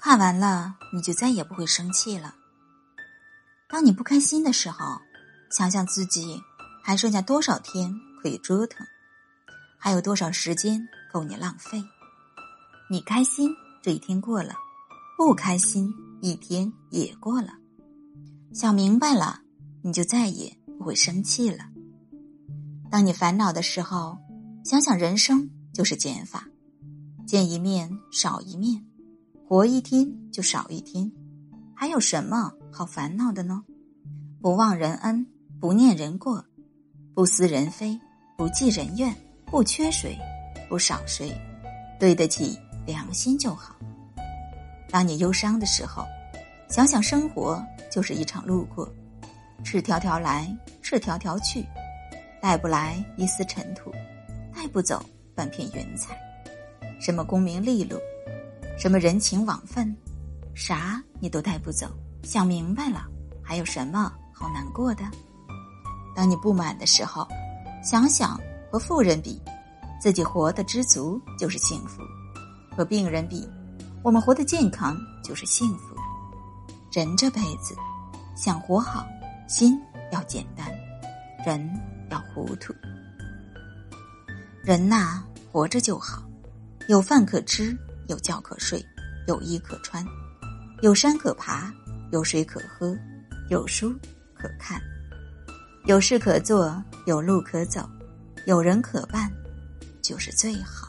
看完了，你就再也不会生气了。当你不开心的时候，想想自己还剩下多少天可以折腾，还有多少时间够你浪费。你开心，这一天过了；不开心，一天也过了。想明白了，你就再也不会生气了。当你烦恼的时候，想想人生就是减法，见一面少一面。活一天就少一天，还有什么好烦恼的呢？不忘人恩，不念人过，不思人非，不计人怨，不缺谁，不少谁，对得起良心就好。当你忧伤的时候，想想生活就是一场路过，赤条条来，赤条条去，带不来一丝尘土，带不走半片云彩，什么功名利禄。什么人情往分，啥你都带不走。想明白了，还有什么好难过的？当你不满的时候，想想和富人比，自己活得知足就是幸福；和病人比，我们活得健康就是幸福。人这辈子，想活好，心要简单，人要糊涂。人呐，活着就好，有饭可吃。有觉可睡，有衣可穿，有山可爬，有水可喝，有书可看，有事可做，有路可走，有人可伴，就是最好。